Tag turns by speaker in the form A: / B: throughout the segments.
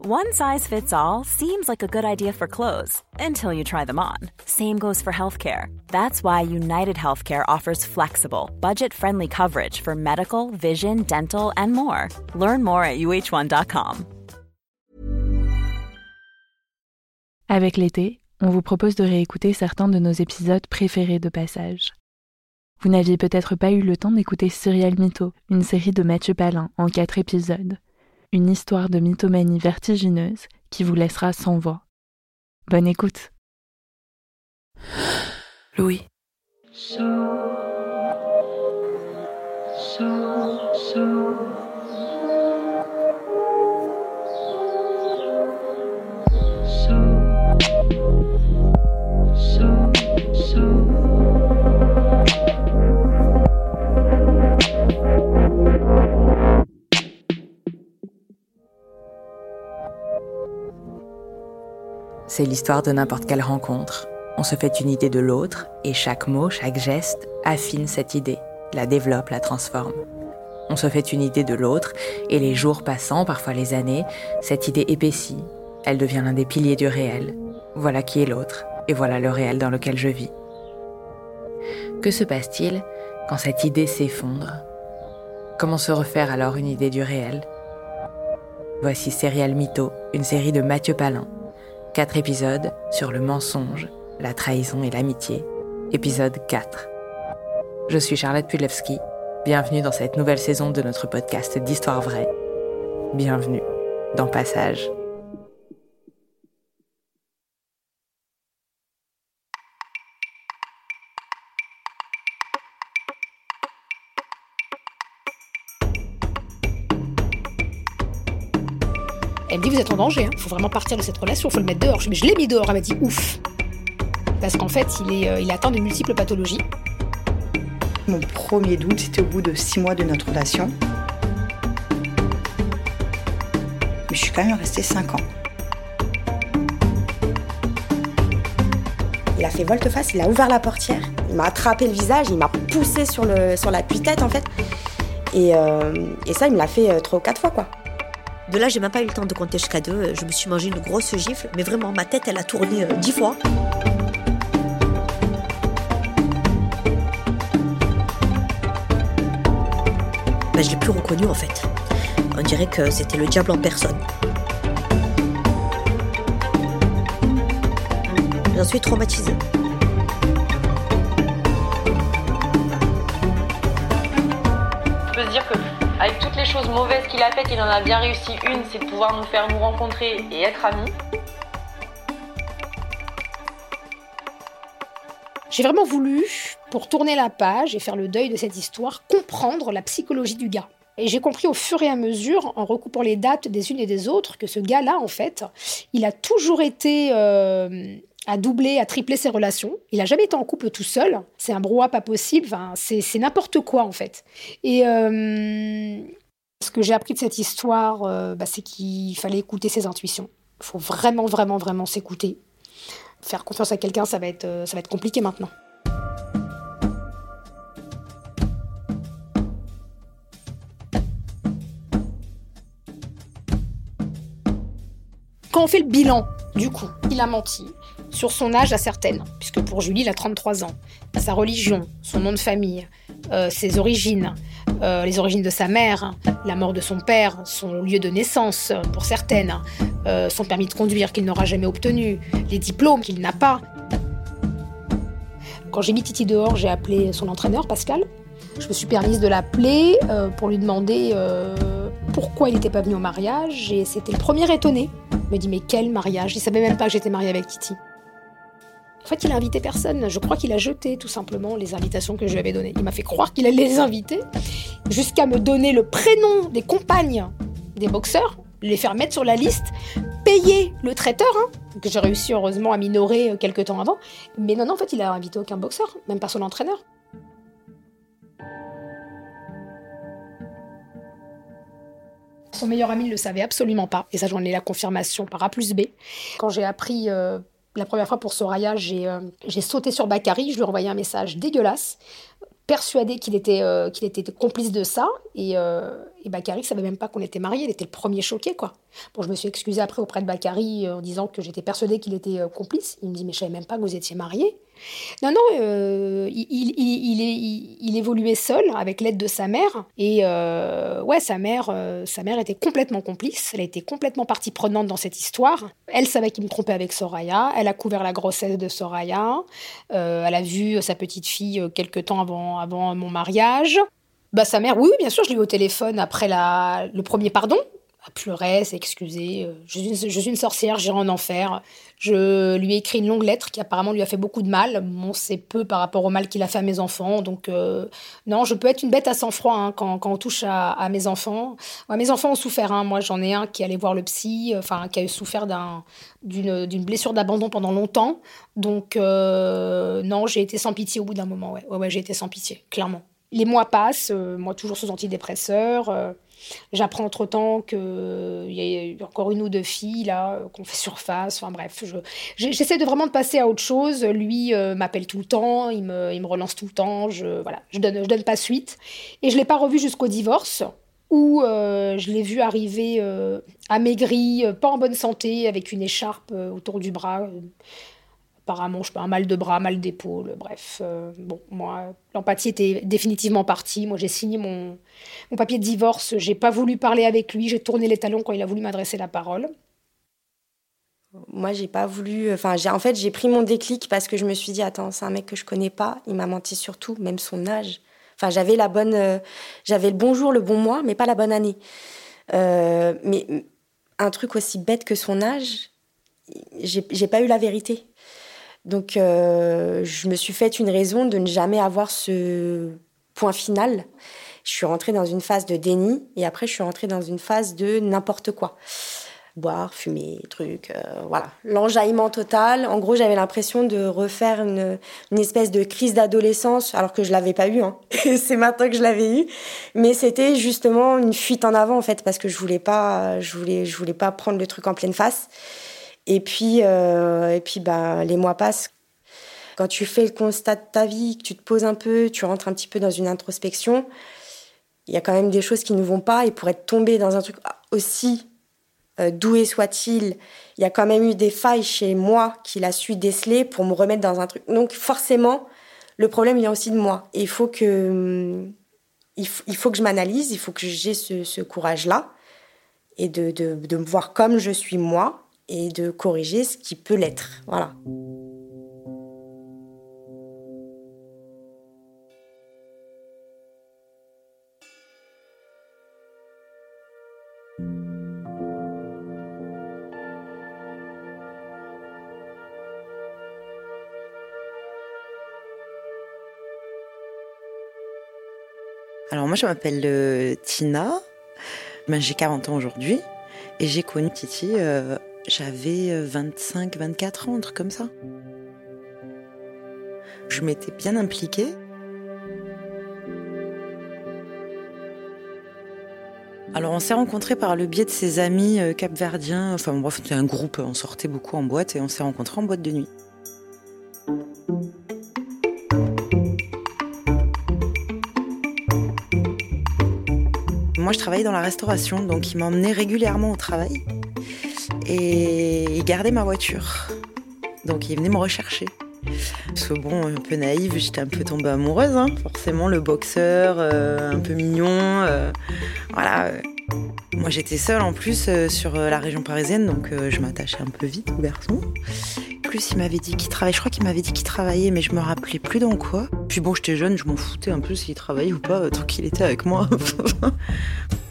A: One size fits all seems like a good idea for clothes until you try them on. Same goes for healthcare. That's why United Healthcare offers flexible, budget-friendly coverage for medical, vision, dental, and more. Learn more at uh1.com.
B: Avec l'été, on vous propose de réécouter certains de nos épisodes préférés de Passage. Vous n'aviez peut-être pas eu le temps d'écouter Serial Mytho, une série de Mathieu Palin en quatre épisodes. Une histoire de mythomanie vertigineuse qui vous laissera sans voix. Bonne écoute.
C: Louis. C'est l'histoire de n'importe quelle rencontre. On se fait une idée de l'autre et chaque mot, chaque geste affine cette idée, la développe, la transforme. On se fait une idée de l'autre et les jours passant, parfois les années, cette idée épaissit. Elle devient l'un des piliers du réel. Voilà qui est l'autre et voilà le réel dans lequel je vis. Que se passe-t-il quand cette idée s'effondre? Comment se refaire alors une idée du réel? Voici Serial Mytho, une série de Mathieu Palin. Quatre épisodes sur le mensonge, la trahison et l'amitié. Épisode 4. Je suis Charlotte Pudlewski. Bienvenue dans cette nouvelle saison de notre podcast d'Histoire vraie. Bienvenue dans Passage.
D: Vous en danger, il faut vraiment partir de cette relation, il faut le mettre dehors. Mais je l'ai mis dehors, elle m'a dit, ouf. Parce qu'en fait, il est, euh, atteint de multiples pathologies.
E: Mon premier doute, c'était au bout de six mois de notre relation. Mais je suis quand même restée cinq ans.
F: Il a fait volte-face, il a ouvert la portière, il m'a attrapé le visage, il m'a poussé sur, le, sur la tête en fait. Et, euh, et ça, il me l'a fait euh, trois ou quatre fois quoi.
G: De là, j'ai même pas eu le temps de compter jusqu'à deux. Je me suis mangé une grosse gifle, mais vraiment, ma tête, elle a tourné euh, dix fois. Ben, je l'ai plus reconnu en fait. On dirait que c'était le diable en personne. J'en suis traumatisée.
H: Je peux se dire que choses mauvaises qu'il a faites, il en a bien réussi une, c'est de pouvoir nous faire nous rencontrer et être amis.
D: J'ai vraiment voulu, pour tourner la page et faire le deuil de cette histoire, comprendre la psychologie du gars. Et j'ai compris au fur et à mesure, en recoupant les dates des unes et des autres, que ce gars-là, en fait, il a toujours été euh, à doubler, à tripler ses relations. Il n'a jamais été en couple tout seul. C'est un brouhaha pas possible. Enfin, c'est n'importe quoi, en fait. Et euh, ce que j'ai appris de cette histoire, euh, bah, c'est qu'il fallait écouter ses intuitions. Il faut vraiment, vraiment, vraiment s'écouter. Faire confiance à quelqu'un, ça, va être, euh, ça va être compliqué maintenant. Quand on fait le bilan, du coup, il a menti sur son âge à certaines, puisque pour Julie, il a 33 ans, sa religion, son nom de famille, euh, ses origines, euh, les origines de sa mère, la mort de son père, son lieu de naissance pour certaines, euh, son permis de conduire qu'il n'aura jamais obtenu, les diplômes qu'il n'a pas. Quand j'ai mis Titi dehors, j'ai appelé son entraîneur, Pascal. Je me suis permise de l'appeler pour lui demander pourquoi il n'était pas venu au mariage, et c'était le premier étonné. Il me dit mais quel mariage? Il savait même pas que j'étais mariée avec Titi. En fait, il a invité personne. Je crois qu'il a jeté tout simplement les invitations que je lui avais données. Il m'a fait croire qu'il allait les inviter, jusqu'à me donner le prénom des compagnes des boxeurs les faire mettre sur la liste, payer le traiteur, hein, que j'ai réussi heureusement à minorer euh, quelques temps avant. Mais non, non, en fait, il a invité aucun boxeur, même pas son entraîneur. Son meilleur ami ne le savait absolument pas, et ça j'en ai la confirmation par A plus B. Quand j'ai appris euh, la première fois pour Soraya, euh, j'ai sauté sur Bakary, je lui ai envoyé un message dégueulasse persuadé qu'il était, euh, était complice de ça. Et, euh, et Bakary ne savait même pas qu'on était mariés. Il était le premier choqué, quoi. Bon, je me suis excusée après auprès de Bakary euh, en disant que j'étais persuadée qu'il était complice. Il me dit, mais je savais même pas que vous étiez mariés. Non, non, euh, il, il, il, évoluait seul avec l'aide de sa mère. Et euh, ouais, sa mère, euh, sa mère était complètement complice. Elle été complètement partie prenante dans cette histoire. Elle savait qu'il me trompait avec Soraya. Elle a couvert la grossesse de Soraya. elle a vu sa petite fille quelques temps avant, avant mon mariage. Bah, sa mère, oui, bien sûr, je l'ai eu au téléphone après la, le premier pardon pleurait, s'excuser. Euh, je, je, suis une sorcière, j'irai en enfer. Je lui ai écrit une longue lettre qui apparemment lui a fait beaucoup de mal. Bon, c'est peu par rapport au mal qu'il a fait à mes enfants. Donc, euh, non, je peux être une bête à sang-froid hein, quand, on touche à, mes enfants. Mes enfants ont souffert. Hein. Moi, j'en ai un qui allait voir le psy, enfin, qui a souffert d'une blessure d'abandon pendant longtemps. Donc, euh, non, j'ai été sans pitié au bout d'un moment. Ouais, ouais, j'ai été sans pitié, clairement. Les mois passent, moi toujours sous antidépresseurs. J'apprends entre-temps qu'il y a encore une ou deux filles là qu'on fait surface. Enfin bref, j'essaie de vraiment de passer à autre chose. Lui euh, m'appelle tout le temps, il me, il me relance tout le temps. Je voilà, je donne, je donne pas suite. Et je l'ai pas revu jusqu'au divorce où euh, je l'ai vu arriver euh, amaigri, pas en bonne santé, avec une écharpe autour du bras apparemment, je sais pas, un mal de bras, mal d'épaule, bref. Euh, bon, moi, l'empathie était définitivement partie. Moi, j'ai signé mon, mon papier de divorce. J'ai pas voulu parler avec lui. J'ai tourné les talons quand il a voulu m'adresser la parole.
F: Moi, j'ai pas voulu. Enfin, j'ai en fait, j'ai pris mon déclic parce que je me suis dit, attends, c'est un mec que je connais pas. Il m'a menti sur tout, même son âge. Enfin, j'avais la bonne, euh, j'avais le bon jour, le bon mois, mais pas la bonne année. Euh, mais un truc aussi bête que son âge, j'ai pas eu la vérité. Donc, euh, je me suis fait une raison de ne jamais avoir ce point final. Je suis rentrée dans une phase de déni et après, je suis rentrée dans une phase de n'importe quoi. Boire, fumer, trucs, euh, voilà. L'enjaillement total. En gros, j'avais l'impression de refaire une, espèce de crise d'adolescence, alors que je l'avais pas eu. Hein. C'est maintenant que je l'avais eu. Mais c'était justement une fuite en avant, en fait, parce que je voulais pas, je voulais, je voulais pas prendre le truc en pleine face. Et puis, euh, et puis bah, les mois passent. Quand tu fais le constat de ta vie, que tu te poses un peu, tu rentres un petit peu dans une introspection, il y a quand même des choses qui ne vont pas. Et pour être tombé dans un truc aussi euh, doué soit-il, il y a quand même eu des failles chez moi qu'il a su déceler pour me remettre dans un truc. Donc forcément, le problème vient aussi de moi. Et il faut que, il faut, que je m'analyse, il faut que j'ai ce, courage-là et de, de me voir comme je suis moi et de corriger ce qui peut l'être. Voilà.
I: Alors moi je m'appelle euh, Tina, ben, j'ai 40 ans aujourd'hui et j'ai connu Titi euh, j'avais 25, euh, 24 ans, un truc comme ça. Je m'étais bien impliquée. Alors on s'est rencontrés par le biais de ses amis euh, capverdiens, enfin bref, c'était un groupe, on sortait beaucoup en boîte et on s'est rencontrés en boîte de nuit. Moi je travaillais dans la restauration, donc il m'emmenait régulièrement au travail et il gardait ma voiture. Donc il venait me rechercher. Parce bon, un peu naïve, j'étais un peu tombée amoureuse, hein. forcément, le boxeur, euh, un peu mignon, euh, voilà. Moi j'étais seule en plus euh, sur la région parisienne, donc je m'attachais un peu vite au garçon. Plus il m'avait dit qu'il travaillait, je crois qu'il m'avait dit qu'il travaillait, mais je me rappelais plus dans quoi. Puis bon, j'étais jeune, je m'en foutais un peu s'il travaillait ou pas, tant qu'il était avec moi.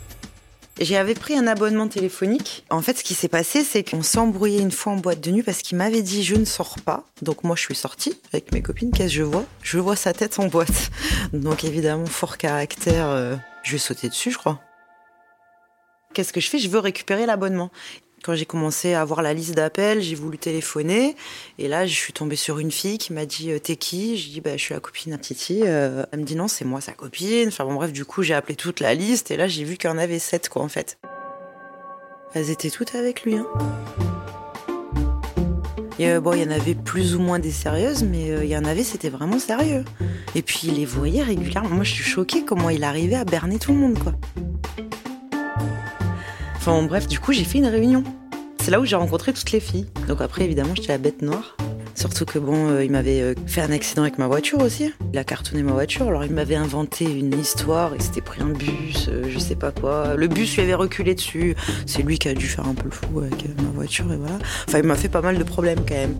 I: J'avais pris un abonnement téléphonique. En fait, ce qui s'est passé, c'est qu'on s'est embrouillé une fois en boîte de nuit parce qu'il m'avait dit je ne sors pas. Donc moi, je suis sortie avec mes copines. Qu'est-ce que je vois? Je vois sa tête en boîte. Donc évidemment, fort caractère, euh, je vais sauter dessus, je crois. qu'est-ce que je fais? Je veux récupérer l'abonnement. Quand j'ai commencé à avoir la liste d'appels, j'ai voulu téléphoner. Et là, je suis tombée sur une fille qui m'a dit euh, T'es qui? Je dis bah, Je suis la copine à Titi. Euh, elle me dit Non, c'est moi, sa copine. Enfin bon, bref, du coup, j'ai appelé toute la liste. Et là, j'ai vu qu'il y en avait sept, quoi, en fait. Elles étaient toutes avec lui. Hein. Et, bon, il y en avait plus ou moins des sérieuses, mais il y en avait, c'était vraiment sérieux. Et puis, il les voyait régulièrement. Moi, je suis choquée comment il arrivait à berner tout le monde, quoi. Enfin, bref, du coup, j'ai fait une réunion. C'est là où j'ai rencontré toutes les filles. Donc après, évidemment, j'étais la bête noire. Surtout que bon, euh, il m'avait euh, fait un accident avec ma voiture aussi. Il a cartonné ma voiture. Alors il m'avait inventé une histoire. Il s'était pris un bus, euh, je sais pas quoi. Le bus lui avait reculé dessus. C'est lui qui a dû faire un peu le fou avec ma voiture et voilà. Enfin, il m'a fait pas mal de problèmes quand même.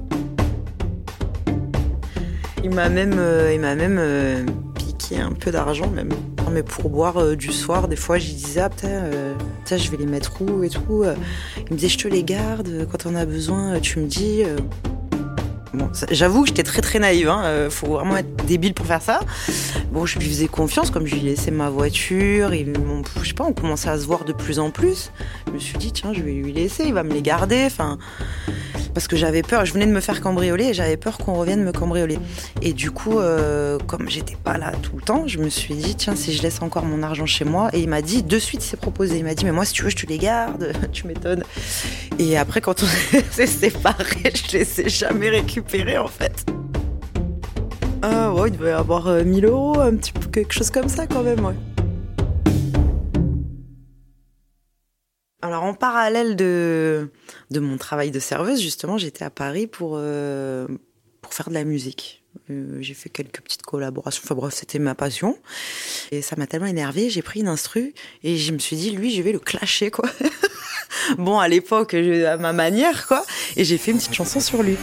I: Il m'a même, il m'a même piqué un peu d'argent même. Mais pour boire du soir, des fois, j'y disais ah putain, je vais les mettre où et tout. Il me disait je te les garde. Quand on a besoin, tu me dis. J'avoue que j'étais très très naïve, hein. Euh, faut vraiment être débile pour faire ça. Bon, je lui faisais confiance, comme je lui laissais ma voiture, et je sais pas, on commençait à se voir de plus en plus. Je me suis dit, tiens, je vais lui laisser, il va me les garder, enfin, parce que j'avais peur, je venais de me faire cambrioler et j'avais peur qu'on revienne me cambrioler. Et du coup, euh, comme j'étais pas là tout le temps, je me suis dit, tiens, si je laisse encore mon argent chez moi, et il m'a dit, de suite, il s'est proposé, il m'a dit, mais moi, si tu veux, je te les garde, tu m'étonnes. Et après, quand on s'est séparés, je les ai jamais récupérés, en fait. Ah ouais, il devait avoir 1000 euh, euros, un petit peu quelque chose comme ça quand même, ouais. Alors en parallèle de, de mon travail de serveuse, justement, j'étais à Paris pour, euh, pour faire de la musique. Euh, j'ai fait quelques petites collaborations. Enfin bref, c'était ma passion. Et ça m'a tellement énervée, j'ai pris une instru et je me suis dit, lui, je vais le clasher, quoi. bon, à l'époque, à ma manière, quoi. Et j'ai fait une petite chanson sur lui.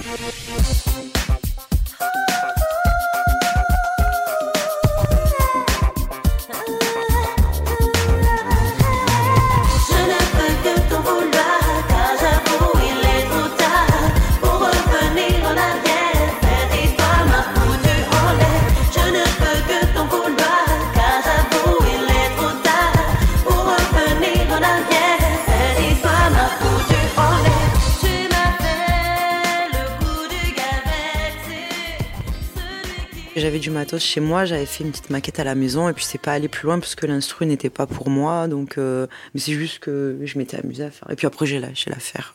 I: Chez moi, j'avais fait une petite maquette à la maison et puis c'est pas allé plus loin parce que l'instru n'était pas pour moi. Donc, euh, mais c'est juste que je m'étais amusée à faire. Et puis après j'ai lâché l'affaire.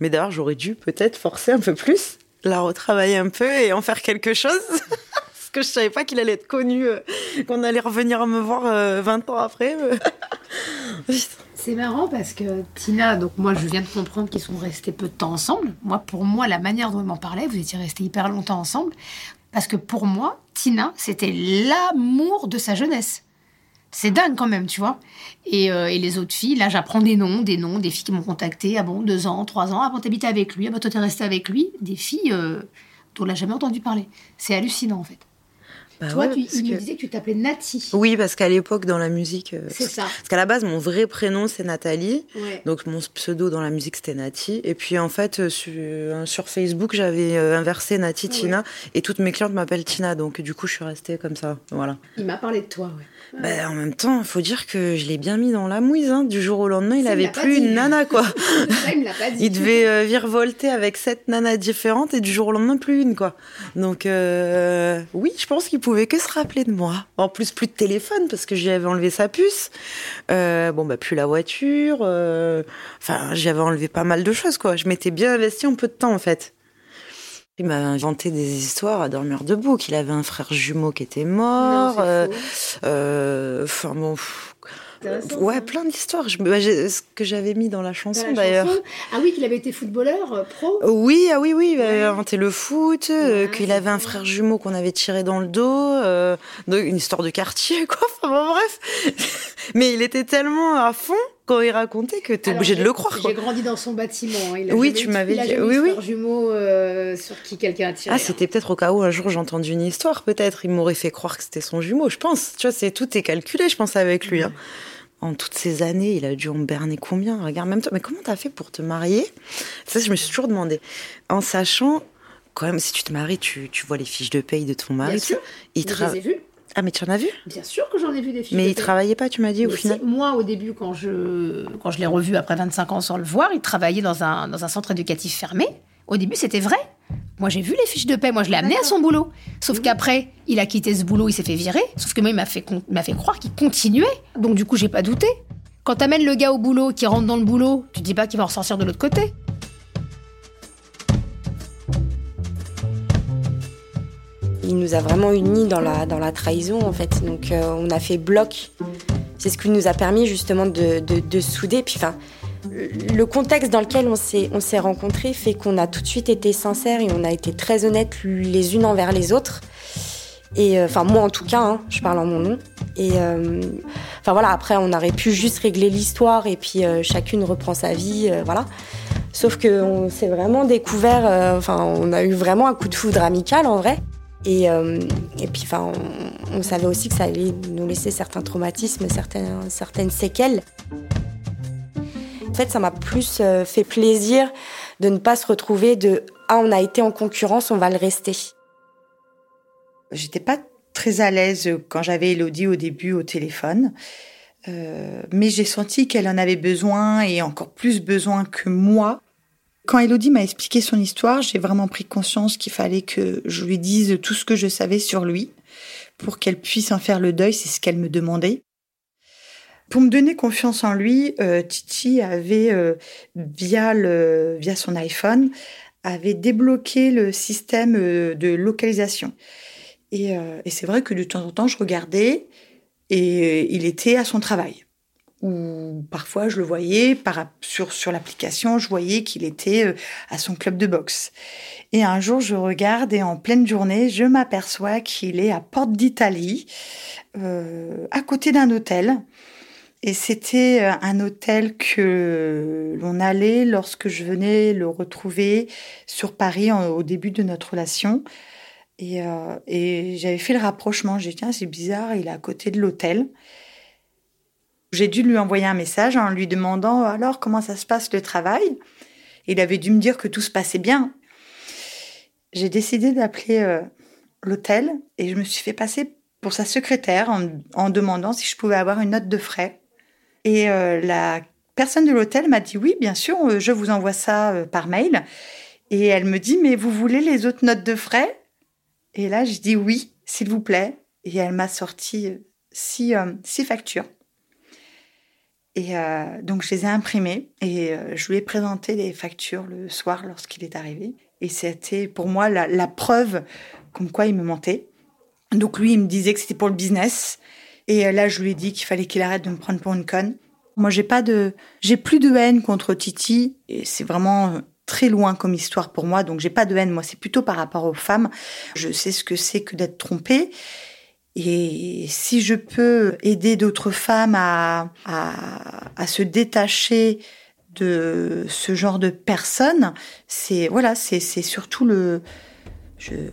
I: Mais d'ailleurs j'aurais dû peut-être forcer un peu plus, la retravailler un peu et en faire quelque chose. parce que je savais pas qu'il allait être connu, euh, qu'on allait revenir me voir 20 euh, ans après.
D: C'est marrant parce que Tina, donc moi je viens de comprendre qu'ils sont restés peu de temps ensemble. Moi, pour moi, la manière dont ils m'en parlaient, vous étiez restés hyper longtemps ensemble. Parce que pour moi, Tina, c'était l'amour de sa jeunesse. C'est dingue quand même, tu vois. Euh, et, les autres filles, là, j'apprends des noms, des noms, des filles qui m'ont contacté. Ah bon, deux ans, trois ans. Ah bon, t'habitais avec lui. Ah bon, toi, t'es resté avec lui. Des filles euh, dont on n'a jamais entendu parler. C'est hallucinant, en fait. Bah Toi, tu, il me disait que tu t'appelais Nati.
I: Oui, parce qu'à l'époque, dans la musique. Euh,
D: c'est ça.
I: Parce qu'à la base, mon vrai prénom, c'est Nathalie. Donc, mon pseudo dans la musique, c'était Nati. Et puis, en fait, euh, sur, euh, sur Facebook, j'avais inversé Nati, Tina. Et toutes mes clientes m'appellent Tina. Donc, du coup, je suis restée comme ça. Voilà.
D: Il m'a parlé de toi, ouais.
I: Ben, en même temps, il faut dire que je l'ai bien mis dans la mouise. Hein. Du jour au lendemain, il avait plus une nana, quoi.
D: il, l'a pas dit.
I: il devait virevolter avec sept nanas différentes et du jour au lendemain, plus une, quoi. Donc, oui, je pense qu'il pouvait que se rappeler moi. En plus, plus de téléphone parce que j'avais enlevé sa puce. Euh, bon, bah, plus la voiture. Euh, enfin, j'avais enlevé pas mal de choses, quoi. Je m'étais bien investi en peu de temps, en fait. Il m'a inventé des histoires à dormir debout, qu'il avait un frère jumeau qui était mort. Euh, enfin, bon. Ouais, plein d'histoires. Bah, ce que j'avais mis dans la chanson d'ailleurs.
D: Ah oui, qu'il avait été footballeur euh, pro.
I: Oui, ah oui, oui, il avait inventé le foot, euh, qu'il avait un frère jumeau qu'on avait tiré dans le dos, euh, une histoire de quartier, quoi. Enfin bon, bref. Mais il était tellement à fond quand il racontait que tu es obligé de le croire.
D: J'ai grandi dans son bâtiment. Hein.
I: Oui, tu m'avais dit. Oui, oui.
D: jumeau sur qui quelqu'un a tiré.
I: Ah, c'était peut-être au cas où un jour j'ai entendu une histoire, peut-être. Il m'aurait fait croire que c'était son jumeau, je pense. Tu vois, c'est tout est calculé, je pense, avec lui. Hein en toutes ces années, il a dû en berner combien? Regarde, même toi, mais comment t'as fait pour te marier? Ça, je me suis toujours demandé. En sachant, quand même, si tu te maries, tu, tu vois les fiches de paye de ton mari.
D: Bien sûr. Il les ai vues.
I: Ah, mais tu en as vu?
D: Bien sûr que j'en ai vu des fiches
I: Mais
D: de
I: il travaillait pas, tu m'as dit, au final
D: moi, au début, quand je, quand je l'ai revu après 25 ans sans le voir, il travaillait dans un, dans un centre éducatif fermé. Au début, c'était vrai. Moi, j'ai vu les fiches de paie. Moi, je l'ai amené à son boulot. Sauf qu'après, il a quitté ce boulot, il s'est fait virer. Sauf que moi, il m'a fait, m'a fait croire qu'il continuait. Donc, du coup, j'ai pas douté. Quand t'amènes le gars au boulot, qui rentre dans le boulot, tu dis pas qu'il va ressortir de l'autre côté.
F: Il nous a vraiment unis dans la, dans la trahison, en fait. Donc, euh, on a fait bloc. C'est ce qui nous a permis, justement, de, de, de souder. Puis, enfin, le contexte dans lequel on s'est, on s'est rencontrés fait qu'on a tout de suite été sincères et on a été très honnêtes les unes envers les autres. Et euh, enfin, moi en tout cas, hein, je parle en mon nom. Et euh, enfin voilà, après, on aurait pu juste régler l'histoire et puis chacune reprend sa vie, voilà. Sauf qu'on s'est vraiment découvert, enfin, on a eu vraiment un coup de foudre amical en vrai. Et, euh, et puis, enfin, on, savait aussi que ça allait nous laisser certains traumatismes, certaines, certaines séquelles. En fait, ça m'a plus euh, fait plaisir de ne pas se retrouver de ah on a été en concurrence, on va le rester.
E: J'étais pas très à l'aise quand j'avais Elodie au début au téléphone, Euh, mais j'ai senti qu'elle en avait besoin et encore plus besoin que moi. Quand Elodie m'a expliqué son histoire, j'ai vraiment pris conscience qu'il fallait que je lui dise tout ce que je savais sur lui pour qu'elle puisse en faire le deuil, c'est ce qu'elle me demandait. Pour me donner confiance en lui, euh, Titi avait, euh, via, le, via son iPhone, avait débloqué le système euh, de localisation. Et, c'est vrai que de temps en temps, je regardais et il était à son travail. Ou parfois, je le voyais sur, sur l'application, je voyais qu'il était euh, à son club de boxe. Et un jour, je regarde et en pleine journée, je m'aperçois qu'il est à Porte d'Italie, euh, à côté d'un hôtel. Et c'était euh, un hôtel que l'on allait lorsque je venais le retrouver sur Paris au début de notre relation. Et j'avais fait le rapprochement. J'ai dit, tiens, c'est bizarre, il est à côté de l'hôtel. J'ai dû lui envoyer un message en lui demandant alors comment ça se passe le travail? Il avait dû me dire que tout se passait bien. J'ai décidé d'appeler euh, l'hôtel et je me suis fait passer pour sa secrétaire en, demandant si je pouvais avoir une note de frais. Et euh, la personne de l'hôtel m'a dit oui, bien sûr, euh, je vous envoie ça par mail. Et elle me dit mais vous voulez les autres notes de frais? Et là, je dis oui, s'il vous plaît. Et elle m'a sorti six, six factures. Et euh, donc, je les ai imprimées et euh, je lui ai présenté les factures le soir lorsqu'il est arrivé. Et c'était pour moi la, la preuve comme quoi il me mentait. Donc, lui, il me disait que c'était pour le business. Et euh, là, je lui ai dit qu'il fallait qu'il arrête de me prendre pour une conne. Moi, j'ai pas de, j'ai plus de haine contre Titi. Et c'est vraiment très loin comme histoire pour moi. Donc, j'ai pas de haine. Moi, c'est plutôt par rapport aux femmes. Je sais ce que c'est que d'être trompée. Et si je peux aider d'autres femmes à, à, se détacher de ce genre de personnes, c'est voilà, c'est surtout le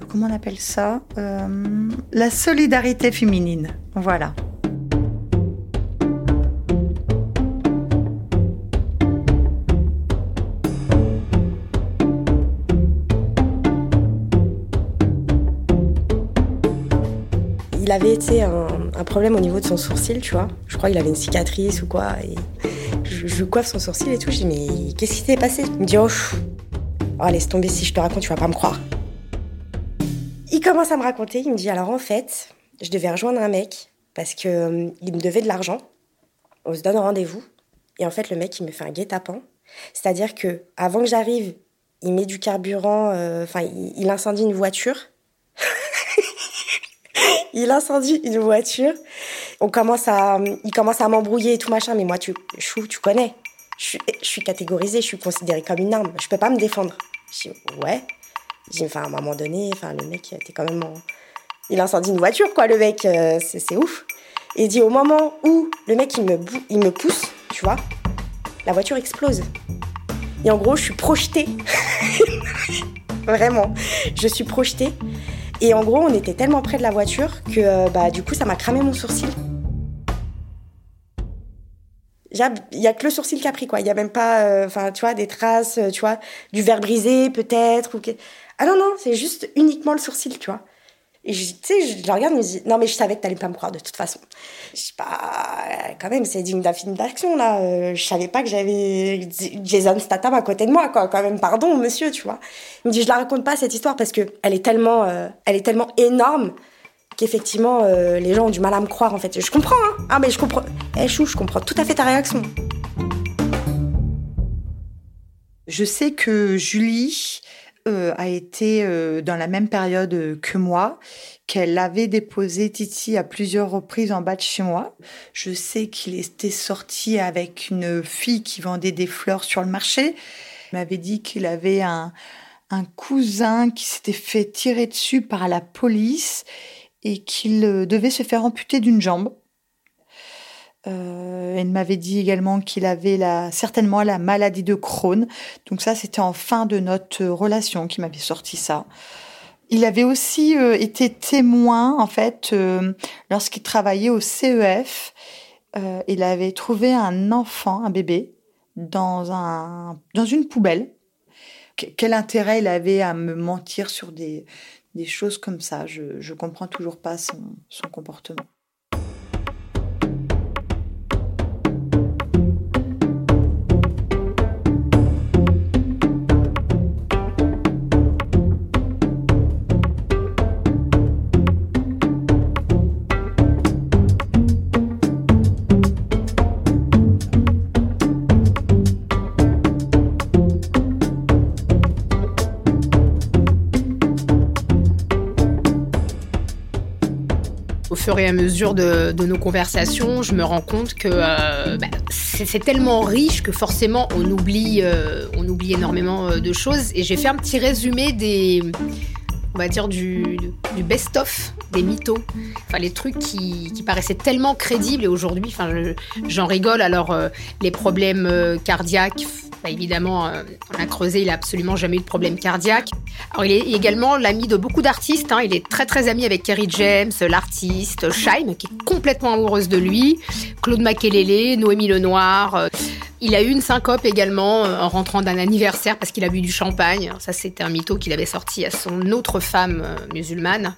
E: comment on appelle ça Euh, La solidarité féminine. Voilà.
F: Il avait été un, problème au niveau de son sourcil, tu vois. Je crois qu'il avait une cicatrice ou quoi. Et je, je coiffe son sourcil et tout. Je dis, mais qu'est-ce qui s'est passé? Il me dit, oh, oh, laisse tomber, si je te raconte, tu vas pas me croire. Il commence à me raconter. Il me dit, alors en fait, je devais rejoindre un mec parce que euh, me devait de l'argent. On se donne rendez-vous. Et en fait, le mec, il me fait un guet-apens. C'est-à-dire que avant que j'arrive, il met du carburant, euh, enfin, il incendie une voiture. Il incendie une voiture. On commence à, il commence à m'embrouiller et tout machin. Mais moi, tu, chou, tu connais. Je suis, je catégorisée, je suis considérée comme une arme. Je peux pas me défendre. Je dis, ouais. Je enfin, à un moment donné, enfin, le mec était quand même en... Il incendie une voiture, quoi, le mec. euh, c'est ouf. Et dit, au moment où le mec, il me, il me pousse, tu vois, la voiture explose. Et en gros, je suis projetée. Vraiment. Je suis projetée. Et en gros, on était tellement près de la voiture que euh, bah, du coup, ça m'a cramé mon sourcil. Il n'y a que le sourcil qui a pris, quoi. Il n'y a même pas, euh, enfin, tu vois, des traces, euh, tu vois, du verre brisé, peut-être. Ou. Ah non, non, c'est juste uniquement le sourcil, tu vois. Et je, tu sais, je, je regarde, je me dis, non, mais je savais que t'allais pas me croire de toute façon. Je sais pas, quand même, c'est digne d'un film d'action, là. Euh, je savais pas que j'avais Jason Statham à côté de moi, quoi. Quand même, pardon, monsieur, tu vois. Il me dit, je la raconte pas, cette histoire, parce que elle est tellement, euh, elle est tellement énorme qu'effectivement, euh, les gens ont du mal à me croire, en fait. Je comprends, hein. Ah, mais je comprends. Eh, chou, je comprends tout à fait ta réaction.
E: Je sais que Julie euh, a été euh, dans la même période que moi, qu'elle avait déposé Titi à plusieurs reprises en bas de chez moi. Je sais qu'il était sorti avec une fille qui vendait des fleurs sur le marché. Il m'avait dit qu'il avait un, un cousin qui s'était fait tirer dessus par la police et qu'il euh, devait se faire amputer d'une jambe. Euh, elle m'avait dit également qu'il avait la, certainement la maladie de Crohn. Donc ça, c'était en fin de notre relation qui m'avait sorti ça. Il avait aussi euh, été témoin, en fait, euh, lorsqu'il travaillait au CEF. Euh, il avait trouvé un enfant, un bébé, dans, un, dans une poubelle. Qu- Quel intérêt il avait à me mentir sur des, des choses comme ça? Je ne comprends toujours pas son, son comportement.
D: Fur et à mesure de, nos conversations, je me rends compte que euh, bah, c'est tellement riche que forcément on oublie, euh, on oublie énormément euh, de choses. Et j'ai fait un petit résumé des, on va dire du, best-of des mythos, enfin les trucs qui, paraissaient tellement crédibles et aujourd'hui, enfin je- j'en rigole. Alors les problèmes cardiaques, évidemment, euh, on a creusé, il a absolument jamais eu de problème cardiaque. Il est également l'ami de beaucoup d'artistes. hein. Il est très très ami avec Kerry James, l'artiste, Shaim, qui est complètement amoureuse de lui, Claude Makelele, Noémie Lenoir. euh, il a eu une syncope également euh, en rentrant d'un anniversaire parce qu'il a bu du champagne. Ça, c'était un mytho qu'il avait sorti à son autre femme euh, musulmane.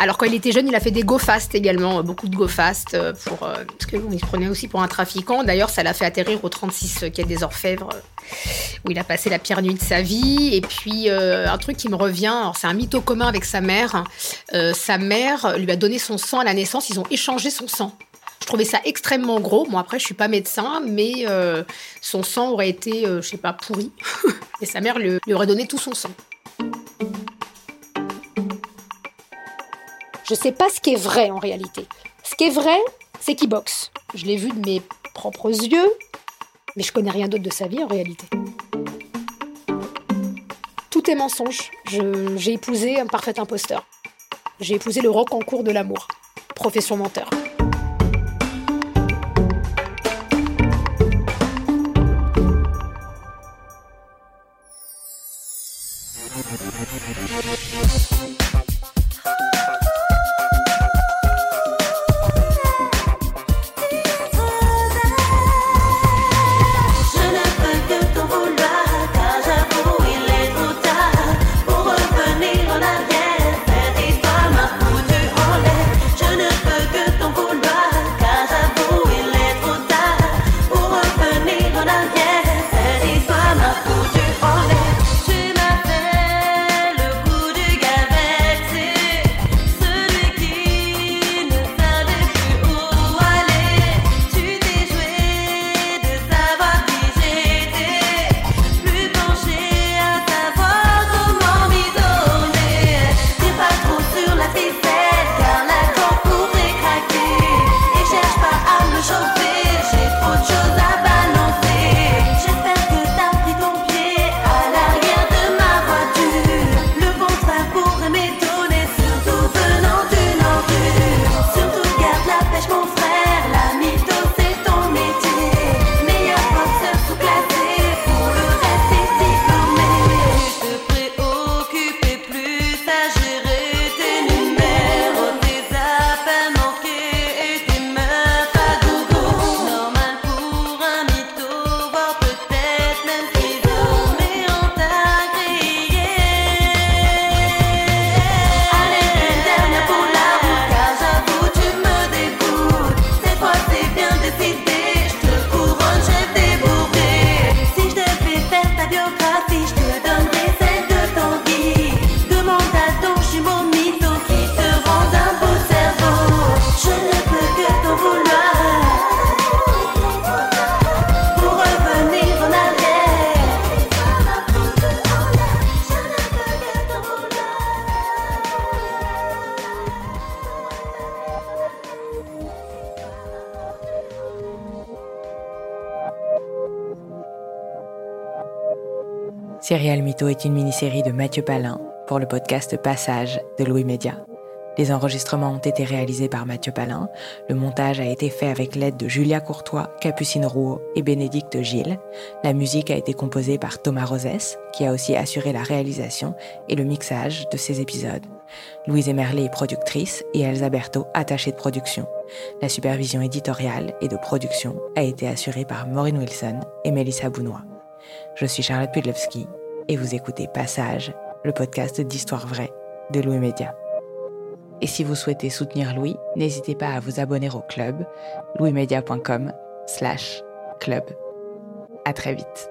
D: Alors quand il était jeune, il a fait des go fast également, euh, beaucoup de go fast euh, pour euh, parce il se prenait aussi pour un trafiquant. D'ailleurs, ça l'a fait atterrir au 36 quai des Orfèvres où il a passé la pire nuit de sa vie. Et puis un truc qui me revient, c'est un mytho commun avec sa mère. Euh, sa mère lui a donné son sang à la naissance. Ils ont échangé son sang. Je trouvais ça extrêmement gros. Bon après, je suis pas médecin, mais son sang aurait été, je sais pas, pourri. Et sa mère lui aurait donné tout son sang. Je sais pas ce qui est vrai en réalité. Ce qui est vrai, c'est qu'il boxe. Je l'ai vu de mes propres yeux, mais je connais rien d'autre de sa vie en réalité. Tout est mensonge. J'ai épousé un parfait imposteur. J'ai épousé le roc en cours de l'amour. Profession menteur.
C: Serial Mytho est une mini-série de Mathieu Palin pour le podcast Passage de Louis Média. Les enregistrements ont été réalisés par Mathieu Palin. Le montage a été fait avec l'aide de Julia Courtois, Capucine Rouault et Bénédicte Gilles. La musique a été composée par Thomas Rosès, qui a aussi assuré la réalisation et le mixage de ces épisodes. Louise Emerlé est productrice et Elsa Berthaud attachée de production. La supervision éditoriale et de production a été assurée par Maureen Wilson et Mélissa Bounois. Je suis Charlotte Pudlewski et vous écoutez Passage, le podcast d'histoire vraie de Louis Média. Et si vous souhaitez soutenir Louis, n'hésitez pas à vous abonner au club louismedia.com slash club. À très vite.